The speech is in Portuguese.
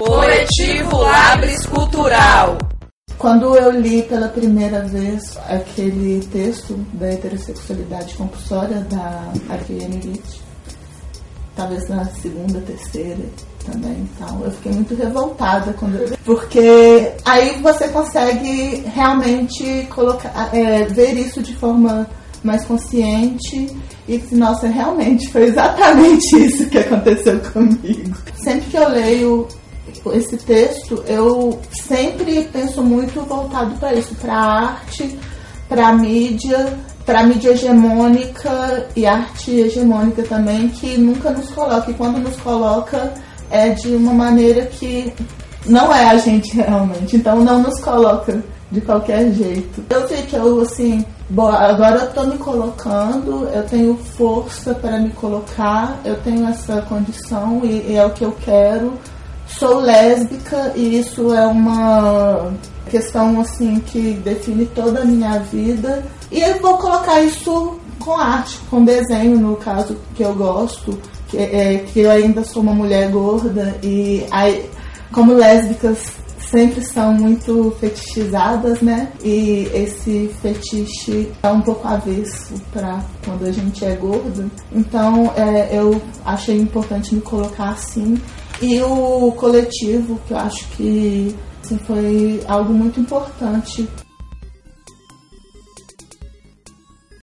Coletivo Labres Cultural. Quando eu li pela primeira vez aquele texto da heterossexualidade compulsória da Ariane Witt, talvez na segunda, terceira também, então eu fiquei muito revoltada quando eu... porque aí você consegue realmente colocar, é, ver isso de forma mais consciente e que, nossa, realmente foi exatamente isso que aconteceu comigo. Sempre que eu leio esse texto, eu sempre penso muito voltado para isso, para arte, para mídia, para mídia hegemônica e arte hegemônica também, que nunca nos coloca. E quando nos coloca, é de uma maneira que não é a gente realmente. Então não nos coloca de qualquer jeito. Eu sei que eu, assim, bom, agora eu tô me colocando, eu tenho força para me colocar, eu tenho essa condição e, e é o que eu quero. Sou lésbica e isso é uma questão, assim, que define toda a minha vida. E eu vou colocar isso com arte, com desenho, no caso que eu gosto, que, é, que eu ainda sou uma mulher gorda e aí, como lésbicas sempre são muito fetichizadas, né? E esse fetiche é um pouco avesso para quando a gente é gordo. Então é, eu achei importante me colocar assim. E o coletivo, que eu acho que assim, foi algo muito importante